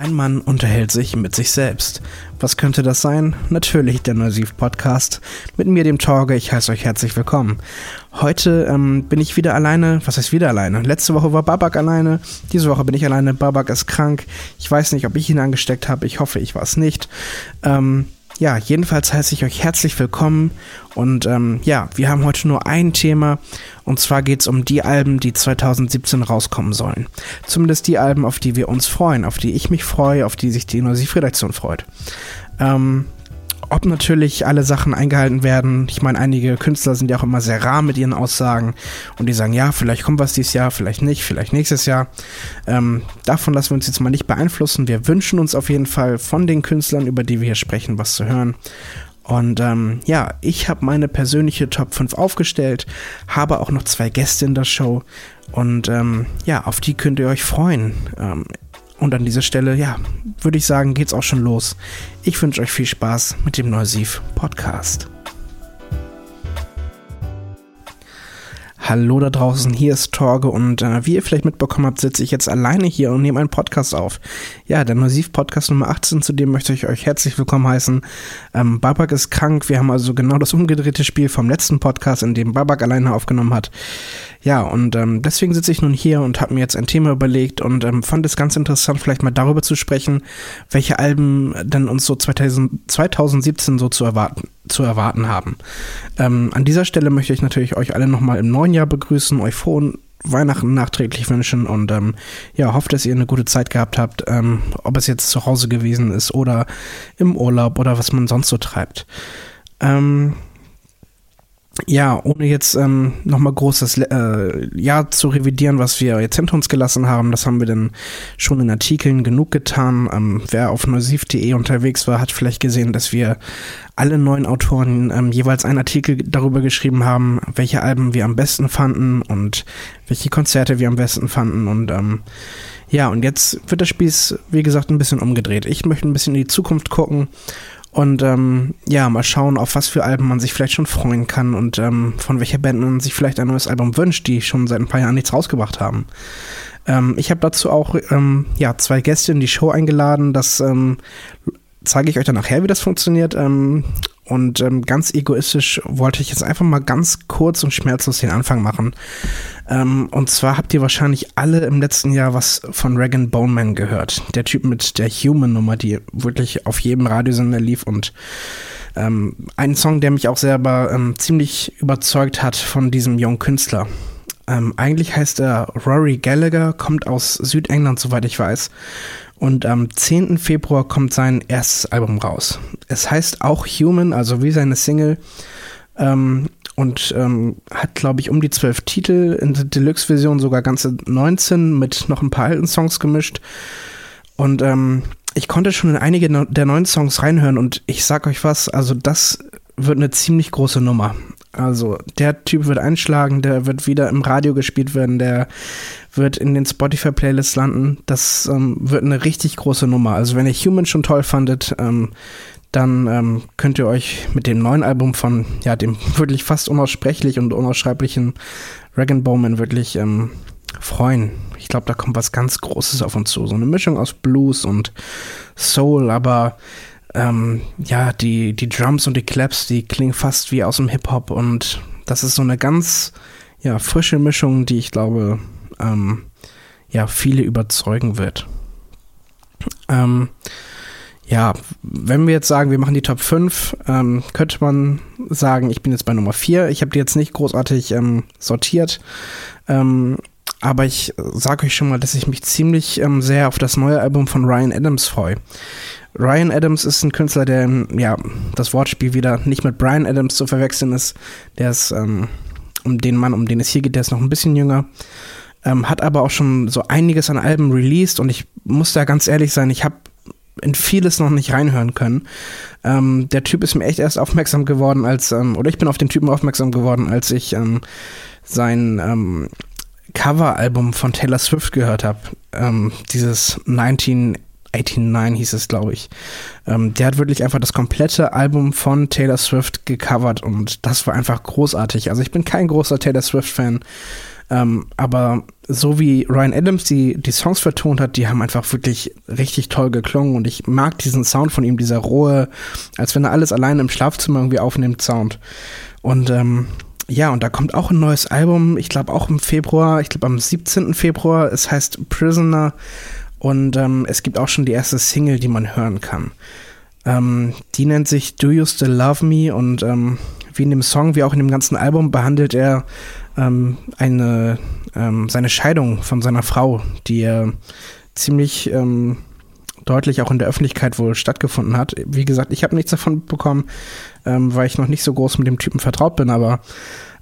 Ein Mann unterhält sich mit sich selbst. Was könnte das sein? Natürlich der Neusiv Podcast. Mit mir, dem Torge. Ich heiße euch herzlich willkommen. Heute ähm, bin ich wieder alleine. Was heißt wieder alleine? Letzte Woche war Babak alleine. Diese Woche bin ich alleine. Babak ist krank. Ich weiß nicht, ob ich ihn angesteckt habe. Ich hoffe, ich war es nicht. Ähm, ja, jedenfalls heiße ich euch herzlich willkommen und ähm, ja, wir haben heute nur ein Thema und zwar geht es um die Alben, die 2017 rauskommen sollen. Zumindest die Alben, auf die wir uns freuen, auf die ich mich freue, auf die sich die Innovativredaktion freut. Ähm, ob natürlich alle Sachen eingehalten werden. Ich meine, einige Künstler sind ja auch immer sehr rar mit ihren Aussagen und die sagen, ja, vielleicht kommt was dieses Jahr, vielleicht nicht, vielleicht nächstes Jahr. Ähm, davon lassen wir uns jetzt mal nicht beeinflussen. Wir wünschen uns auf jeden Fall von den Künstlern, über die wir hier sprechen, was zu hören. Und ähm, ja, ich habe meine persönliche Top 5 aufgestellt, habe auch noch zwei Gäste in der Show und ähm, ja, auf die könnt ihr euch freuen. Ähm, und an dieser Stelle, ja, würde ich sagen, geht's auch schon los. Ich wünsche euch viel Spaß mit dem Neusiv Podcast. Hallo da draußen, hier ist Torge und äh, wie ihr vielleicht mitbekommen habt, sitze ich jetzt alleine hier und nehme einen Podcast auf. Ja, der Neusiv Podcast Nummer 18, zu dem möchte ich euch herzlich willkommen heißen. Ähm, Babak ist krank, wir haben also genau das umgedrehte Spiel vom letzten Podcast, in dem Babak alleine aufgenommen hat. Ja, und ähm, deswegen sitze ich nun hier und habe mir jetzt ein Thema überlegt und ähm, fand es ganz interessant, vielleicht mal darüber zu sprechen, welche Alben denn uns so 2000, 2017 so zu erwarten, zu erwarten haben. Ähm, an dieser Stelle möchte ich natürlich euch alle nochmal im neuen Jahr begrüßen, euch frohen Weihnachten nachträglich wünschen und ähm, ja, hoffe, dass ihr eine gute Zeit gehabt habt, ähm, ob es jetzt zu Hause gewesen ist oder im Urlaub oder was man sonst so treibt. Ähm, ja, ohne jetzt ähm, nochmal großes äh, Jahr zu revidieren, was wir jetzt hinter uns gelassen haben, das haben wir dann schon in Artikeln genug getan. Ähm, wer auf neusiv.de unterwegs war, hat vielleicht gesehen, dass wir alle neuen Autoren ähm, jeweils einen Artikel darüber geschrieben haben, welche Alben wir am besten fanden und welche Konzerte wir am besten fanden. Und ähm, ja, und jetzt wird das Spieß, wie gesagt, ein bisschen umgedreht. Ich möchte ein bisschen in die Zukunft gucken und ähm, ja, mal schauen, auf was für Alben man sich vielleicht schon freuen kann und ähm, von welcher Band man sich vielleicht ein neues Album wünscht, die schon seit ein paar Jahren nichts rausgebracht haben. Ähm, ich habe dazu auch ähm, ja, zwei Gäste in die Show eingeladen. Das ähm, zeige ich euch dann nachher, wie das funktioniert. Und ähm, ganz egoistisch wollte ich jetzt einfach mal ganz kurz und schmerzlos den Anfang machen. Ähm, und zwar habt ihr wahrscheinlich alle im letzten Jahr was von Regan Boneman gehört. Der Typ mit der Human-Nummer, die wirklich auf jedem Radiosender lief und ähm, ein Song, der mich auch selber ähm, ziemlich überzeugt hat von diesem jungen Künstler. Ähm, eigentlich heißt er Rory Gallagher, kommt aus Südengland, soweit ich weiß. Und am 10. Februar kommt sein erstes Album raus. Es heißt auch Human, also wie seine Single. Ähm, und ähm, hat, glaube ich, um die zwölf Titel, in der Deluxe-Version sogar ganze 19 mit noch ein paar alten Songs gemischt. Und ähm, ich konnte schon in einige der neuen Songs reinhören und ich sag euch was, also das wird eine ziemlich große Nummer. Also der Typ wird einschlagen, der wird wieder im Radio gespielt werden, der wird in den Spotify-Playlists landen. Das ähm, wird eine richtig große Nummer. Also wenn ihr Human schon toll fandet, ähm, dann ähm, könnt ihr euch mit dem neuen Album von, ja, dem wirklich fast unaussprechlich und unausschreiblichen Regan Bowman wirklich ähm, freuen. Ich glaube, da kommt was ganz Großes auf uns zu. So eine Mischung aus Blues und Soul, aber ähm, ja, die, die Drums und die Claps, die klingen fast wie aus dem Hip-Hop und das ist so eine ganz ja, frische Mischung, die ich glaube, ähm, ja, viele überzeugen wird. Ähm, ja, wenn wir jetzt sagen, wir machen die Top 5, ähm, könnte man sagen, ich bin jetzt bei Nummer 4. Ich habe die jetzt nicht großartig ähm, sortiert. Ähm, aber ich sage euch schon mal, dass ich mich ziemlich ähm, sehr auf das neue Album von Ryan Adams freue. Ryan Adams ist ein Künstler, der, ja, das Wortspiel wieder nicht mit Brian Adams zu verwechseln ist. Der ist, ähm, um den Mann, um den es hier geht, der ist noch ein bisschen jünger. Ähm, hat aber auch schon so einiges an Alben released und ich muss da ganz ehrlich sein, ich habe in vieles noch nicht reinhören können. Ähm, der Typ ist mir echt erst aufmerksam geworden, als, ähm, oder ich bin auf den Typen aufmerksam geworden, als ich ähm, sein ähm, Coveralbum von Taylor Swift gehört habe. Ähm, dieses 19 89 hieß es, glaube ich. Ähm, der hat wirklich einfach das komplette Album von Taylor Swift gecovert und das war einfach großartig. Also ich bin kein großer Taylor Swift-Fan, Ähm, aber so wie Ryan Adams die, die Songs vertont hat, die haben einfach wirklich richtig toll geklungen und ich mag diesen Sound von ihm, dieser rohe, als wenn er alles alleine im Schlafzimmer irgendwie aufnimmt, Sound. Und ähm, ja, und da kommt auch ein neues Album, ich glaube auch im Februar, ich glaube am 17. Februar, es heißt Prisoner und ähm, es gibt auch schon die erste Single, die man hören kann. Ähm, die nennt sich Do You Still Love Me und ähm, wie in dem Song, wie auch in dem ganzen Album behandelt er ähm, eine, ähm, seine Scheidung von seiner Frau, die er ziemlich ähm, deutlich auch in der Öffentlichkeit wohl stattgefunden hat. Wie gesagt, ich habe nichts davon bekommen, ähm, weil ich noch nicht so groß mit dem Typen vertraut bin, aber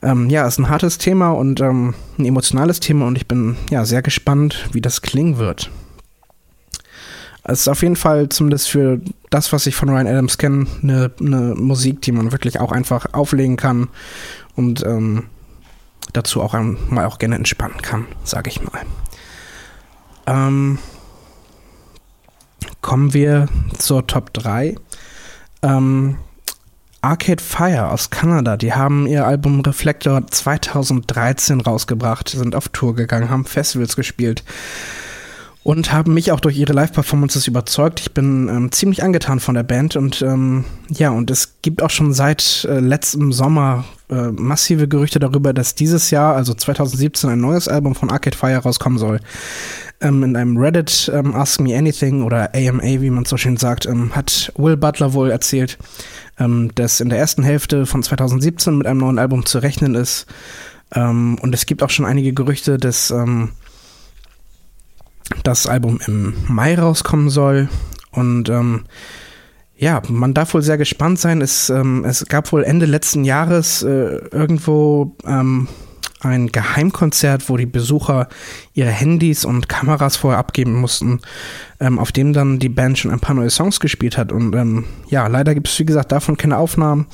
ähm, ja, ist ein hartes Thema und ähm, ein emotionales Thema und ich bin ja sehr gespannt, wie das klingen wird. Es ist auf jeden Fall zumindest für das, was ich von Ryan Adams kenne, eine, eine Musik, die man wirklich auch einfach auflegen kann und ähm, dazu auch mal auch gerne entspannen kann, sage ich mal. Ähm, kommen wir zur Top 3. Ähm, Arcade Fire aus Kanada, die haben ihr Album Reflector 2013 rausgebracht, sind auf Tour gegangen, haben Festivals gespielt und haben mich auch durch ihre Live-Performances überzeugt. Ich bin ähm, ziemlich angetan von der Band und ähm, ja, und es gibt auch schon seit äh, letztem Sommer äh, massive Gerüchte darüber, dass dieses Jahr, also 2017, ein neues Album von Arcade Fire rauskommen soll. Ähm, in einem Reddit ähm, Ask Me Anything oder AMA, wie man so schön sagt, ähm, hat Will Butler wohl erzählt, ähm, dass in der ersten Hälfte von 2017 mit einem neuen Album zu rechnen ist. Ähm, und es gibt auch schon einige Gerüchte, dass ähm, das Album im Mai rauskommen soll. Und ähm, ja, man darf wohl sehr gespannt sein. Es, ähm, es gab wohl Ende letzten Jahres äh, irgendwo ähm, ein Geheimkonzert, wo die Besucher ihre Handys und Kameras vorher abgeben mussten, ähm, auf dem dann die Band schon ein paar neue Songs gespielt hat. Und ähm, ja, leider gibt es, wie gesagt, davon keine Aufnahmen.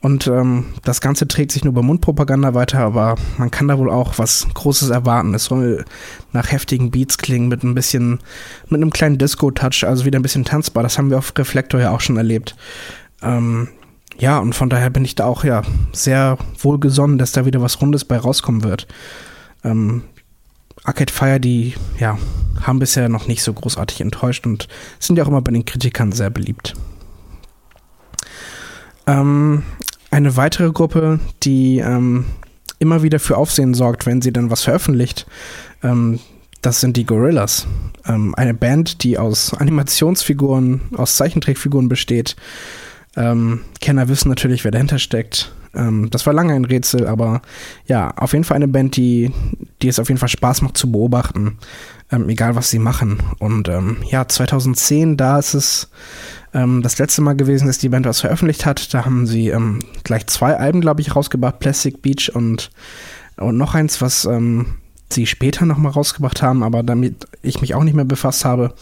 Und ähm, das Ganze trägt sich nur bei Mundpropaganda weiter, aber man kann da wohl auch was Großes erwarten. Es soll nach heftigen Beats klingen, mit ein bisschen, mit einem kleinen Disco-Touch, also wieder ein bisschen tanzbar. Das haben wir auf Reflektor ja auch schon erlebt. Ähm, ja, und von daher bin ich da auch ja sehr wohlgesonnen, dass da wieder was Rundes bei rauskommen wird. Ähm, Arcade Fire, die ja, haben bisher noch nicht so großartig enttäuscht und sind ja auch immer bei den Kritikern sehr beliebt. Ähm, eine weitere Gruppe, die ähm, immer wieder für Aufsehen sorgt, wenn sie dann was veröffentlicht, ähm, das sind die Gorillas. Ähm, eine Band, die aus Animationsfiguren, aus Zeichentrickfiguren besteht. Ähm, Kenner wissen natürlich, wer dahinter steckt. Ähm, das war lange ein Rätsel, aber ja, auf jeden Fall eine Band, die, die es auf jeden Fall Spaß macht zu beobachten, ähm, egal was sie machen. Und ähm, ja, 2010, da ist es ähm, das letzte Mal gewesen, dass die Band was veröffentlicht hat. Da haben sie ähm, gleich zwei Alben, glaube ich, rausgebracht, Plastic Beach und, und noch eins, was sie später nochmal rausgebracht haben, aber damit ich mich auch nicht mehr befasst habe.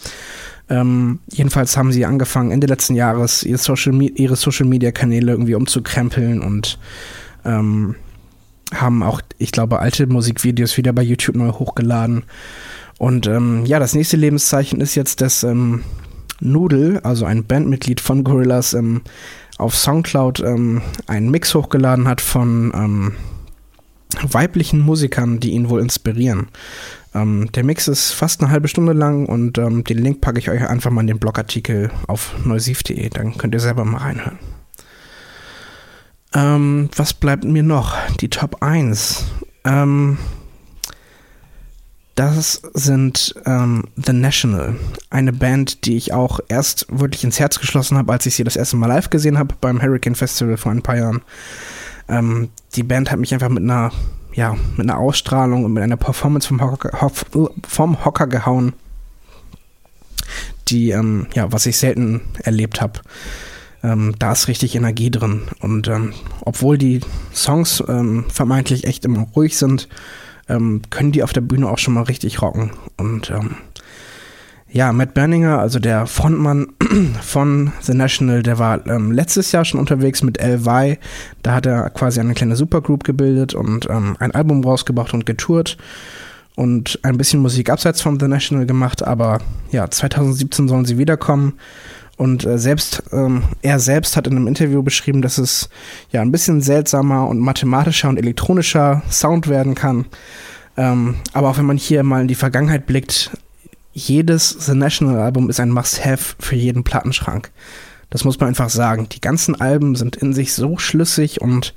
Ähm, jedenfalls haben sie angefangen, Ende letzten Jahres ihre Social, ihre Social Media Kanäle irgendwie umzukrempeln und ähm, haben auch, ich glaube, alte Musikvideos wieder bei YouTube neu hochgeladen. Und ähm, ja, das nächste Lebenszeichen ist jetzt, dass ähm, Noodle, also ein Bandmitglied von Gorillaz, ähm, auf Soundcloud ähm, einen Mix hochgeladen hat von ähm, weiblichen Musikern, die ihn wohl inspirieren. Ähm, der Mix ist fast eine halbe Stunde lang und ähm, den Link packe ich euch einfach mal in den Blogartikel auf neusiv.de, dann könnt ihr selber mal reinhören. Ähm, was bleibt mir noch? Die Top 1. Ähm, das sind ähm, The National, eine Band, die ich auch erst wirklich ins Herz geschlossen habe, als ich sie das erste Mal live gesehen habe beim Hurricane Festival vor ein paar Jahren. Ähm, die Band hat mich einfach mit einer, ja, mit einer Ausstrahlung und mit einer Performance vom Hocker, vom Hocker gehauen, die, ähm, ja, was ich selten erlebt habe. Ähm, da ist richtig Energie drin. Und ähm, obwohl die Songs ähm, vermeintlich echt immer ruhig sind, ähm, können die auf der Bühne auch schon mal richtig rocken. Und ja, Matt Berninger, also der Frontmann von The National, der war ähm, letztes Jahr schon unterwegs mit LY. Da hat er quasi eine kleine Supergroup gebildet und ähm, ein Album rausgebracht und getourt und ein bisschen Musik abseits von The National gemacht. Aber ja, 2017 sollen sie wiederkommen. Und äh, selbst, ähm, er selbst hat in einem Interview beschrieben, dass es ja ein bisschen seltsamer und mathematischer und elektronischer Sound werden kann. Ähm, aber auch wenn man hier mal in die Vergangenheit blickt, jedes The National Album ist ein Must-Have für jeden Plattenschrank. Das muss man einfach sagen. Die ganzen Alben sind in sich so schlüssig und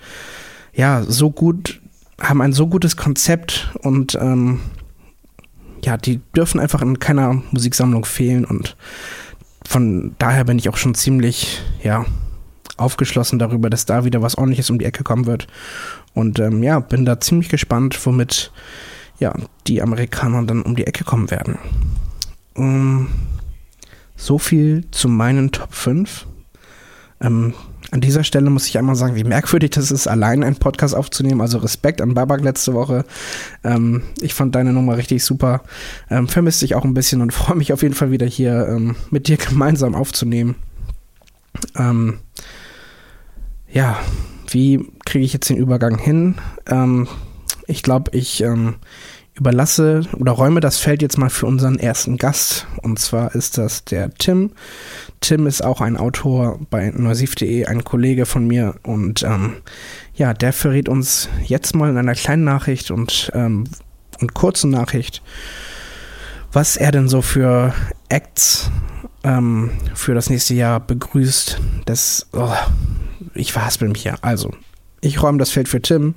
ja, so gut, haben ein so gutes Konzept und ähm, ja, die dürfen einfach in keiner Musiksammlung fehlen und von daher bin ich auch schon ziemlich, ja, aufgeschlossen darüber, dass da wieder was ordentliches um die Ecke kommen wird. Und ähm, ja, bin da ziemlich gespannt, womit ja, die Amerikaner dann um die Ecke kommen werden. Um, ähm, so viel zu meinen Top 5. Ähm, an dieser Stelle muss ich einmal sagen, wie merkwürdig das ist, allein einen Podcast aufzunehmen. Also Respekt an Babak letzte Woche. Ähm, ich fand deine Nummer richtig super. Ähm, vermisst dich auch ein bisschen und freue mich auf jeden Fall wieder hier ähm, mit dir gemeinsam aufzunehmen. Ähm, ja, wie kriege ich jetzt den Übergang hin? Ähm, ich glaube, ich ähm, überlasse oder räume das Feld jetzt mal für unseren ersten Gast. Und zwar ist das der Tim. Tim ist auch ein Autor bei neusiv.de, ein Kollege von mir. Und ähm, ja, der verrät uns jetzt mal in einer kleinen Nachricht und, ähm, und kurzen Nachricht, was er denn so für Acts ähm, für das nächste Jahr begrüßt. Das, oh, ich verhaspel mich ja. Also, ich räume das Feld für Tim.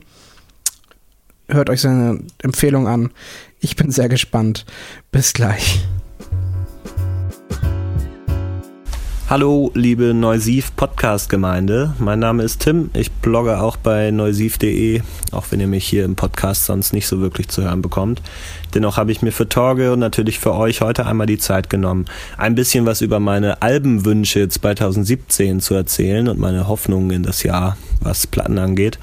Hört euch seine Empfehlung an. Ich bin sehr gespannt. Bis gleich. Hallo, liebe Neusiv Podcast Gemeinde. Mein Name ist Tim. Ich blogge auch bei neusiv.de, auch wenn ihr mich hier im Podcast sonst nicht so wirklich zu hören bekommt. Dennoch habe ich mir für Torge und natürlich für euch heute einmal die Zeit genommen, ein bisschen was über meine Albenwünsche 2017 zu erzählen und meine Hoffnungen in das Jahr, was Platten angeht.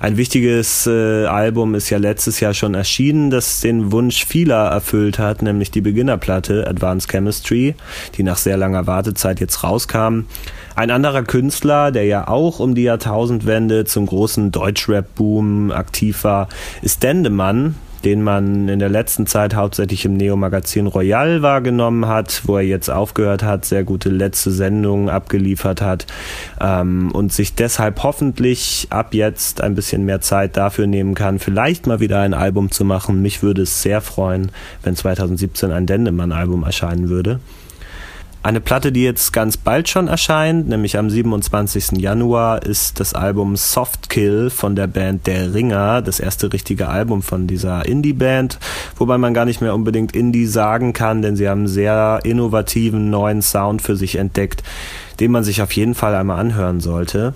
Ein wichtiges äh, Album ist ja letztes Jahr schon erschienen, das den Wunsch vieler erfüllt hat, nämlich die Beginnerplatte Advanced Chemistry, die nach sehr langer Wartezeit jetzt rauskam. Ein anderer Künstler, der ja auch um die Jahrtausendwende zum großen Deutschrap-Boom aktiv war, ist Dendemann, den man in der letzten Zeit hauptsächlich im Neo-Magazin Royal wahrgenommen hat, wo er jetzt aufgehört hat, sehr gute letzte Sendungen abgeliefert hat ähm, und sich deshalb hoffentlich ab jetzt ein bisschen mehr Zeit dafür nehmen kann, vielleicht mal wieder ein Album zu machen. Mich würde es sehr freuen, wenn 2017 ein Dendemann-Album erscheinen würde. Eine Platte, die jetzt ganz bald schon erscheint, nämlich am 27. Januar, ist das Album Soft Kill von der Band Der Ringer, das erste richtige Album von dieser Indie-Band, wobei man gar nicht mehr unbedingt Indie sagen kann, denn sie haben einen sehr innovativen neuen Sound für sich entdeckt, den man sich auf jeden Fall einmal anhören sollte.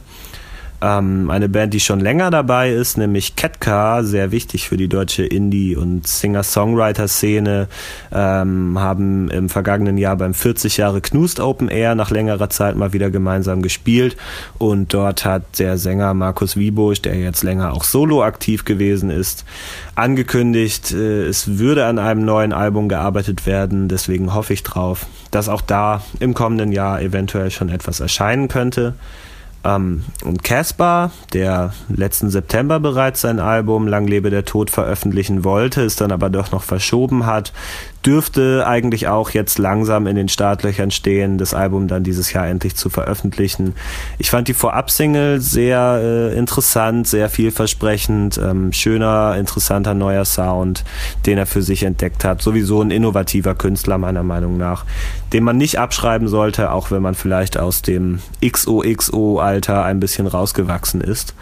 Ähm, eine Band, die schon länger dabei ist, nämlich Ketka, sehr wichtig für die deutsche Indie- und Singer-Songwriter-Szene, ähm, haben im vergangenen Jahr beim 40 Jahre Knust Open Air nach längerer Zeit mal wieder gemeinsam gespielt und dort hat der Sänger Markus Wiebusch, der jetzt länger auch solo aktiv gewesen ist, angekündigt, äh, es würde an einem neuen Album gearbeitet werden, deswegen hoffe ich drauf, dass auch da im kommenden Jahr eventuell schon etwas erscheinen könnte. Ähm, und Caspar, der letzten September bereits sein Album Lang lebe der Tod veröffentlichen wollte, es dann aber doch noch verschoben hat, dürfte eigentlich auch jetzt langsam in den Startlöchern stehen, das Album dann dieses Jahr endlich zu veröffentlichen. Ich fand die Vorab-Single sehr äh, interessant, sehr vielversprechend, ähm, schöner, interessanter neuer Sound, den er für sich entdeckt hat. Sowieso ein innovativer Künstler meiner Meinung nach, den man nicht abschreiben sollte, auch wenn man vielleicht aus dem XOXO-Alter ein bisschen rausgewachsen ist.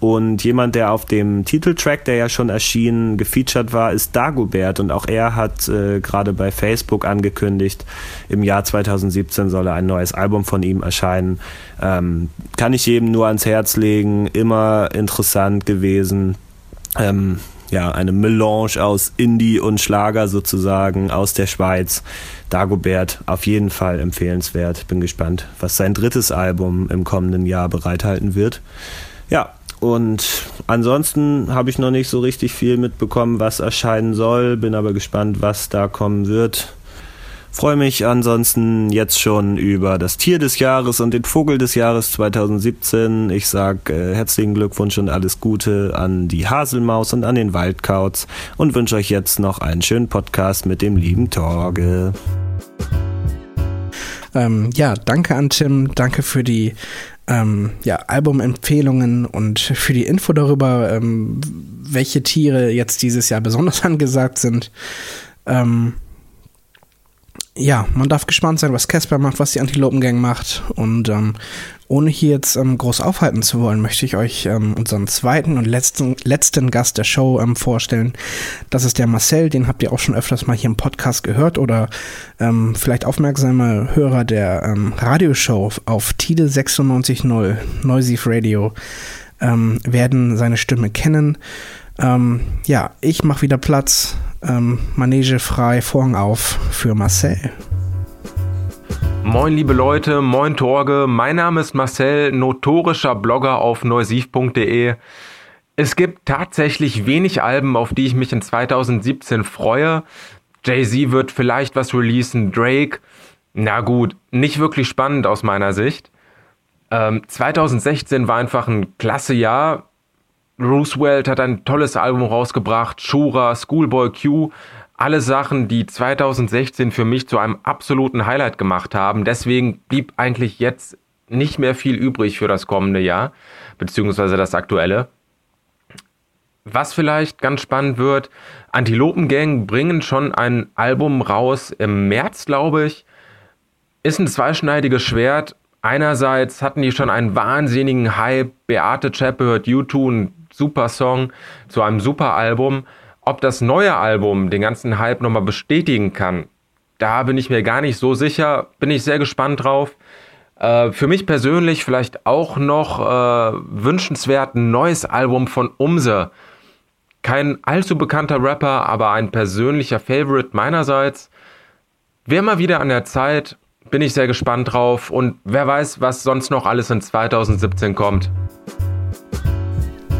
Und jemand, der auf dem Titeltrack, der ja schon erschienen, gefeatured war, ist Dagobert. Und auch er hat äh, gerade bei Facebook angekündigt, im Jahr 2017 solle ein neues Album von ihm erscheinen. Ähm, kann ich jedem nur ans Herz legen. Immer interessant gewesen. Ähm, ja, eine Melange aus Indie und Schlager sozusagen aus der Schweiz. Dagobert auf jeden Fall empfehlenswert. Bin gespannt, was sein drittes Album im kommenden Jahr bereithalten wird. Ja, und ansonsten habe ich noch nicht so richtig viel mitbekommen, was erscheinen soll, bin aber gespannt, was da kommen wird. Freue mich ansonsten jetzt schon über das Tier des Jahres und den Vogel des Jahres 2017. Ich sage äh, herzlichen Glückwunsch und alles Gute an die Haselmaus und an den Waldkauz und wünsche euch jetzt noch einen schönen Podcast mit dem lieben Torge. Ähm, ja, danke an Tim, danke für die ähm, ja, Albumempfehlungen und für die Info darüber, ähm, welche Tiere jetzt dieses Jahr besonders angesagt sind. Ähm, ja, man darf gespannt sein, was Casper macht, was die Antilopengang macht. Und ähm, ohne hier jetzt ähm, groß aufhalten zu wollen, möchte ich euch ähm, unseren zweiten und letzten, letzten Gast der Show ähm, vorstellen. Das ist der Marcel, den habt ihr auch schon öfters mal hier im Podcast gehört oder ähm, vielleicht aufmerksame Hörer der ähm, Radioshow auf Tide 96.0 Noisy Radio ähm, werden seine Stimme kennen. Ähm, ja, ich mache wieder Platz. Ähm, Manege frei, Vorhang auf für Marcel. Moin liebe Leute, moin Torge, mein Name ist Marcel, notorischer Blogger auf neusiv.de. Es gibt tatsächlich wenig Alben, auf die ich mich in 2017 freue. Jay-Z wird vielleicht was releasen, Drake. Na gut, nicht wirklich spannend aus meiner Sicht. Ähm, 2016 war einfach ein klasse Jahr. Roosevelt hat ein tolles Album rausgebracht, Shura, Schoolboy Q, alle Sachen, die 2016 für mich zu einem absoluten Highlight gemacht haben. Deswegen blieb eigentlich jetzt nicht mehr viel übrig für das kommende Jahr, beziehungsweise das aktuelle. Was vielleicht ganz spannend wird, Antilopengang bringen schon ein Album raus im März, glaube ich. Ist ein zweischneidiges Schwert. Einerseits hatten die schon einen wahnsinnigen Hype. Beate Zschäpe hört U2, ein super Song zu einem super Album. Ob das neue Album den ganzen Hype nochmal bestätigen kann, da bin ich mir gar nicht so sicher. Bin ich sehr gespannt drauf. Äh, für mich persönlich vielleicht auch noch äh, wünschenswert ein neues Album von Umse. Kein allzu bekannter Rapper, aber ein persönlicher Favorite meinerseits. Wäre mal wieder an der Zeit, bin ich sehr gespannt drauf und wer weiß, was sonst noch alles in 2017 kommt.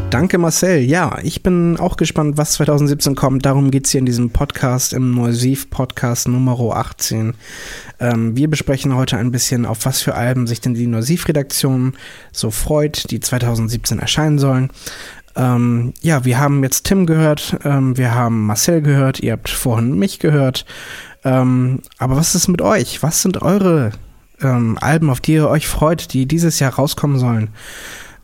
Danke Marcel. Ja, ich bin auch gespannt, was 2017 kommt. Darum geht es hier in diesem Podcast, im Neusiv-Podcast Nummer 18. Ähm, wir besprechen heute ein bisschen, auf was für Alben sich denn die Neusiv-Redaktion so freut, die 2017 erscheinen sollen. Ähm, ja, wir haben jetzt Tim gehört, ähm, wir haben Marcel gehört, ihr habt vorhin mich gehört. Ähm, aber was ist mit euch? Was sind eure ähm, Alben, auf die ihr euch freut, die dieses Jahr rauskommen sollen?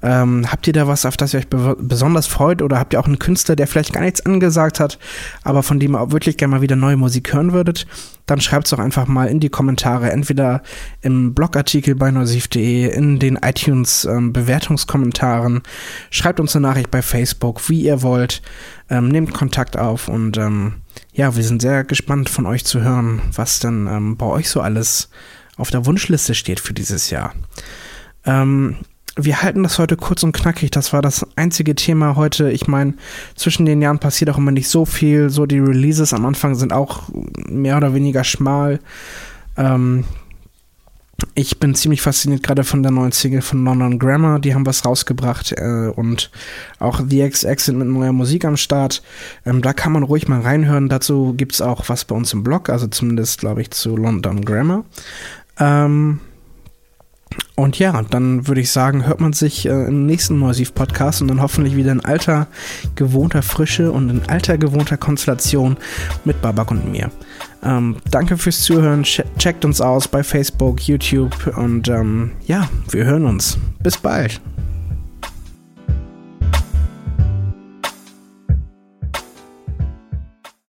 Ähm, habt ihr da was, auf das ihr euch be besonders freut? Oder habt ihr auch einen Künstler, der vielleicht gar nichts angesagt hat, aber von dem ihr auch wirklich gerne mal wieder neue Musik hören würdet? Dann schreibt es doch einfach mal in die Kommentare, entweder im Blogartikel bei neusif.de, in den iTunes-Bewertungskommentaren. Ähm, schreibt uns eine Nachricht bei Facebook, wie ihr wollt. Ähm, nehmt Kontakt auf und ähm, ja, wir sind sehr gespannt von euch zu hören, was denn ähm, bei euch so alles auf der Wunschliste steht für dieses Jahr. Ähm, wir halten das heute kurz und knackig. Das war das einzige Thema heute. Ich meine, zwischen den Jahren passiert auch immer nicht so viel. So die Releases am Anfang sind auch mehr oder weniger schmal. Ähm, ich bin ziemlich fasziniert gerade von der neuen Single von London Grammar. Die haben was rausgebracht äh, und auch The XX sind mit neuer Musik am Start. Ähm, da kann man ruhig mal reinhören. Dazu gibt es auch was bei uns im Blog, also zumindest glaube ich zu London Grammar. Ähm, und ja, dann würde ich sagen, hört man sich äh, im nächsten Neusiv-Podcast und dann hoffentlich wieder in alter, gewohnter Frische und in alter, gewohnter Konstellation mit Babak und mir. Ähm, danke fürs Zuhören. checkt uns aus bei Facebook, YouTube und ähm, ja, wir hören uns. Bis bald.